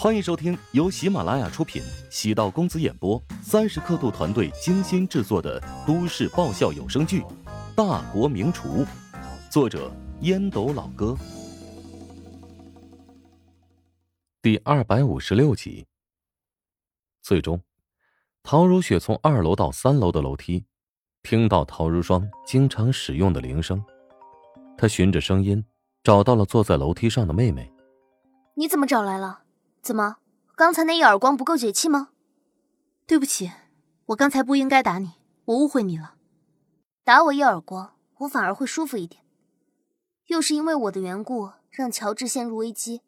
欢迎收听由喜马拉雅出品、喜道公子演播、三十刻度团队精心制作的都市爆笑有声剧《大国名厨》，作者烟斗老哥，第二百五十六集。最终，陶如雪从二楼到三楼的楼梯，听到陶如霜经常使用的铃声，她循着声音找到了坐在楼梯上的妹妹。你怎么找来了？怎么，刚才那一耳光不够解气吗？对不起，我刚才不应该打你，我误会你了。打我一耳光，我反而会舒服一点。又是因为我的缘故，让乔治陷入危机。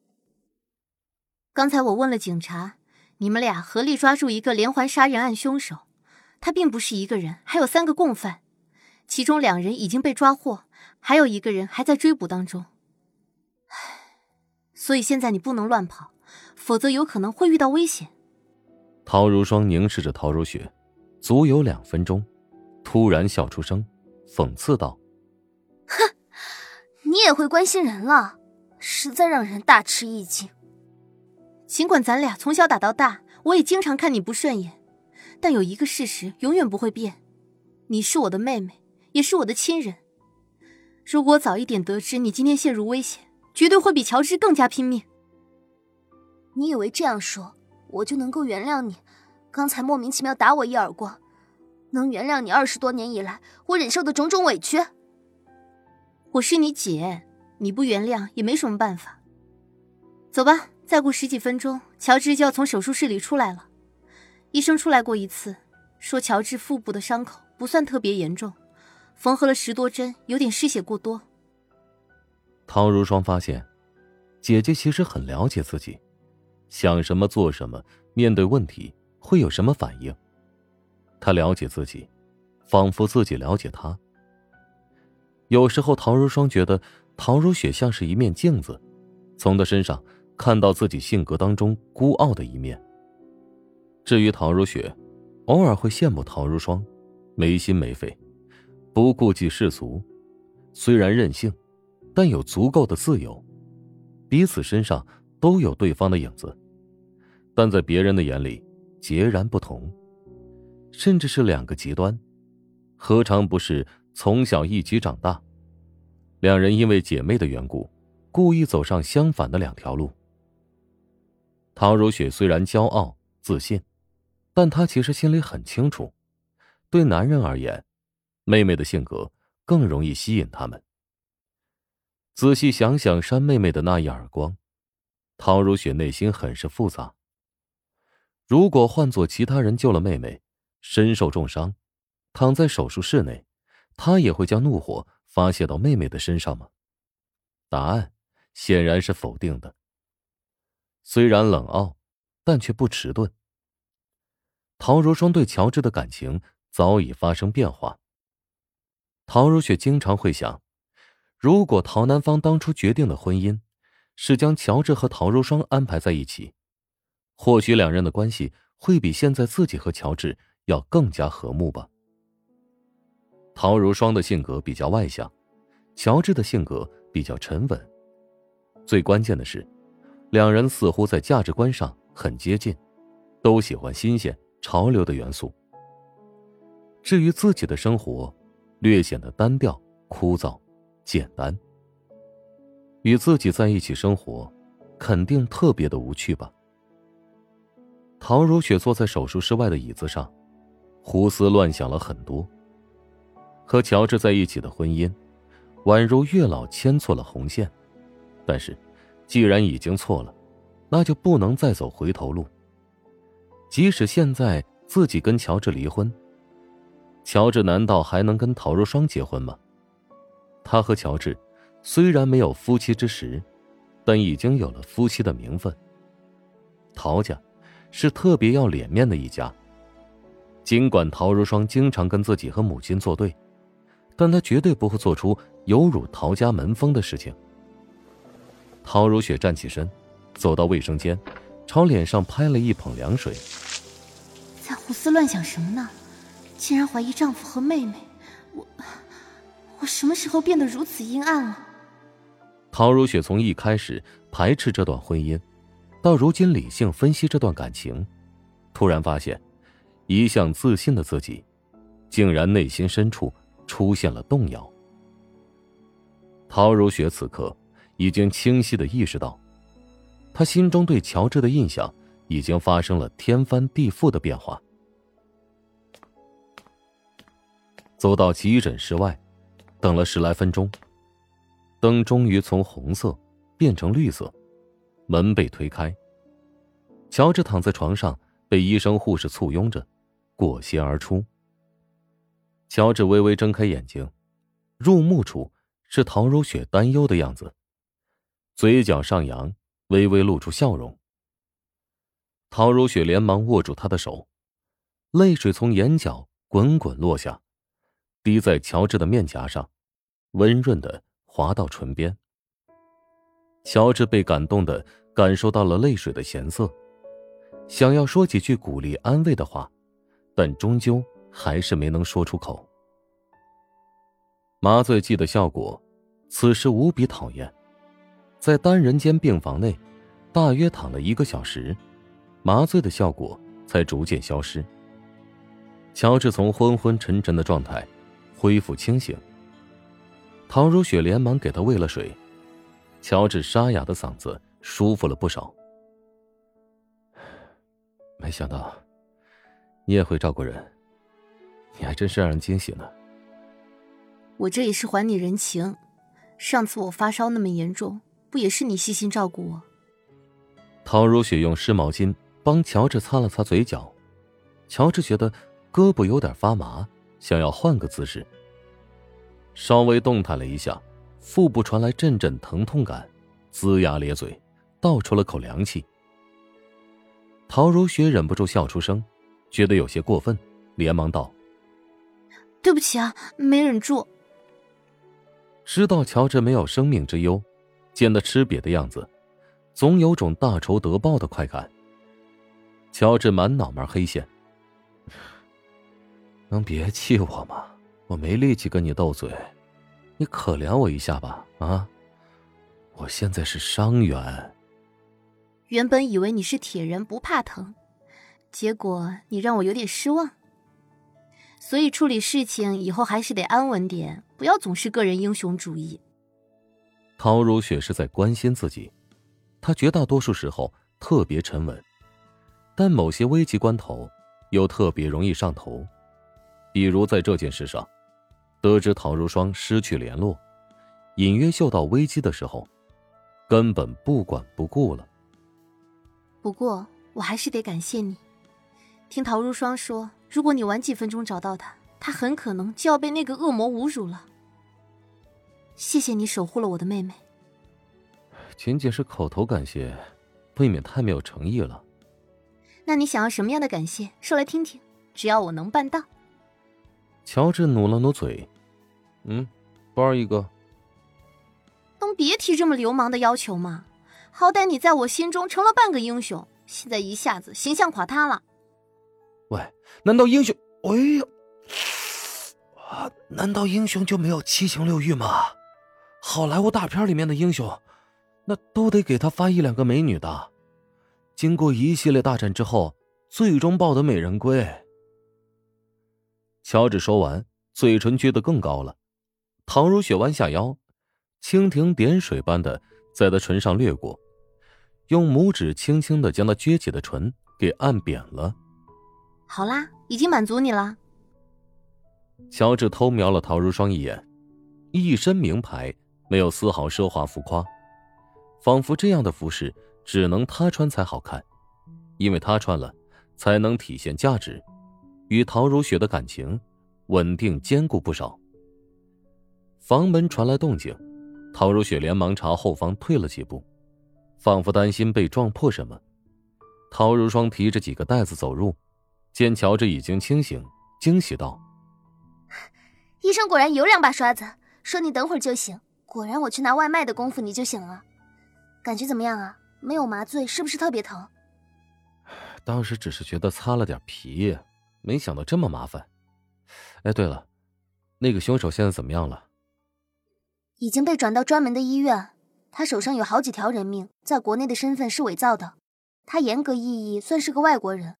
刚才我问了警察，你们俩合力抓住一个连环杀人案凶手，他并不是一个人，还有三个共犯，其中两人已经被抓获，还有一个人还在追捕当中。唉，所以现在你不能乱跑。否则有可能会遇到危险。陶如霜凝视着陶如雪，足有两分钟，突然笑出声，讽刺道：“哼，你也会关心人了，实在让人大吃一惊。尽管咱俩从小打到大，我也经常看你不顺眼，但有一个事实永远不会变：你是我的妹妹，也是我的亲人。如果早一点得知你今天陷入危险，绝对会比乔治更加拼命。”你以为这样说，我就能够原谅你？刚才莫名其妙打我一耳光，能原谅你二十多年以来我忍受的种种委屈？我是你姐，你不原谅也没什么办法。走吧，再过十几分钟，乔治就要从手术室里出来了。医生出来过一次，说乔治腹部的伤口不算特别严重，缝合了十多针，有点失血过多。唐如霜发现，姐姐其实很了解自己。想什么做什么，面对问题会有什么反应？他了解自己，仿佛自己了解他。有时候，陶如霜觉得陶如雪像是一面镜子，从她身上看到自己性格当中孤傲的一面。至于陶如雪，偶尔会羡慕陶如霜，没心没肺，不顾忌世俗，虽然任性，但有足够的自由，彼此身上。都有对方的影子，但在别人的眼里截然不同，甚至是两个极端，何尝不是从小一起长大？两人因为姐妹的缘故，故意走上相反的两条路。陶如雪虽然骄傲自信，但她其实心里很清楚，对男人而言，妹妹的性格更容易吸引他们。仔细想想，山妹妹的那一耳光。陶如雪内心很是复杂。如果换做其他人救了妹妹，身受重伤，躺在手术室内，他也会将怒火发泄到妹妹的身上吗？答案显然是否定的。虽然冷傲，但却不迟钝。陶如霜对乔治的感情早已发生变化。陶如雪经常会想，如果陶南方当初决定的婚姻。是将乔治和陶如霜安排在一起，或许两人的关系会比现在自己和乔治要更加和睦吧。陶如霜的性格比较外向，乔治的性格比较沉稳。最关键的是，两人似乎在价值观上很接近，都喜欢新鲜潮流的元素。至于自己的生活，略显得单调、枯燥、简单。与自己在一起生活，肯定特别的无趣吧。陶如雪坐在手术室外的椅子上，胡思乱想了很多。和乔治在一起的婚姻，宛如月老牵错了红线。但是，既然已经错了，那就不能再走回头路。即使现在自己跟乔治离婚，乔治难道还能跟陶如霜结婚吗？他和乔治。虽然没有夫妻之实，但已经有了夫妻的名分。陶家是特别要脸面的一家。尽管陶如霜经常跟自己和母亲作对，但她绝对不会做出有辱陶家门风的事情。陶如雪站起身，走到卫生间，朝脸上拍了一捧凉水。在胡思乱想什么呢？竟然怀疑丈夫和妹妹，我，我什么时候变得如此阴暗了？陶如雪从一开始排斥这段婚姻，到如今理性分析这段感情，突然发现，一向自信的自己，竟然内心深处出现了动摇。陶如雪此刻已经清晰的意识到，他心中对乔治的印象已经发生了天翻地覆的变化。走到急诊室外，等了十来分钟，灯终于从红色变成绿色。门被推开，乔治躺在床上，被医生护士簇拥着，过膝而出。乔治微微睁开眼睛，入目处是陶如雪担忧的样子，嘴角上扬，微微露出笑容。陶如雪连忙握住他的手，泪水从眼角滚滚落下，滴在乔治的面颊上，温润的滑到唇边。乔治被感动的。感受到了泪水的咸涩，想要说几句鼓励安慰的话，但终究还是没能说出口。麻醉剂的效果，此时无比讨厌。在单人间病房内，大约躺了一个小时，麻醉的效果才逐渐消失。乔治从昏昏沉沉的状态恢复清醒。陶如雪连忙给他喂了水，乔治沙哑的嗓子。舒服了不少。没想到，你也会照顾人，你还真是让人惊喜呢。我这也是还你人情。上次我发烧那么严重，不也是你细心照顾我？陶如雪用湿毛巾帮乔治擦了擦嘴角，乔治觉得胳膊有点发麻，想要换个姿势。稍微动弹了一下，腹部传来阵阵疼痛感，龇牙咧嘴。倒出了口凉气，陶如雪忍不住笑出声，觉得有些过分，连忙道：“对不起啊，没忍住。”知道乔治没有生命之忧，见他吃瘪的样子，总有种大仇得报的快感。乔治满脑门黑线，能别气我吗？我没力气跟你斗嘴，你可怜我一下吧！啊，我现在是伤员。原本以为你是铁人不怕疼，结果你让我有点失望。所以处理事情以后还是得安稳点，不要总是个人英雄主义。陶如雪是在关心自己，她绝大多数时候特别沉稳，但某些危急关头又特别容易上头。比如在这件事上，得知陶如霜失去联络，隐约嗅到危机的时候，根本不管不顾了。不过，我还是得感谢你。听陶如霜说，如果你晚几分钟找到他，他很可能就要被那个恶魔侮辱了。谢谢你守护了我的妹妹。仅仅是口头感谢，未免太没有诚意了。那你想要什么样的感谢？说来听听，只要我能办到。乔治努了努嘴，嗯，包一个。能别提这么流氓的要求吗？好歹你在我心中成了半个英雄，现在一下子形象垮塌了。喂，难道英雄？哎呦，啊，难道英雄就没有七情六欲吗？好莱坞大片里面的英雄，那都得给他发一两个美女的。经过一系列大战之后，最终抱得美人归。乔治说完，嘴唇撅得更高了。唐如雪弯下腰，蜻蜓点水般的。在他唇上掠过，用拇指轻轻的将他撅起的唇给按扁了。好啦，已经满足你了。乔治偷瞄了陶如霜一眼，一身名牌，没有丝毫奢华浮夸，仿佛这样的服饰只能他穿才好看，因为他穿了才能体现价值。与陶如雪的感情稳定坚固不少。房门传来动静。陶如雪连忙朝后方退了几步，仿佛担心被撞破什么。陶如霜提着几个袋子走入，见乔治已经清醒，惊喜道：“医生果然有两把刷子，说你等会儿就醒。果然我去拿外卖的功夫你就醒了，感觉怎么样啊？没有麻醉是不是特别疼？”当时只是觉得擦了点皮，没想到这么麻烦。哎，对了，那个凶手现在怎么样了？已经被转到专门的医院，他手上有好几条人命，在国内的身份是伪造的，他严格意义算是个外国人。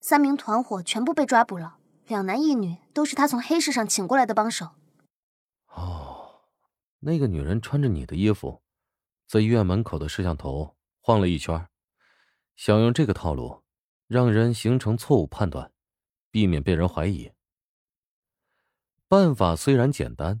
三名团伙全部被抓捕了，两男一女都是他从黑市上请过来的帮手。哦，那个女人穿着你的衣服，在医院门口的摄像头晃了一圈，想用这个套路，让人形成错误判断，避免被人怀疑。办法虽然简单，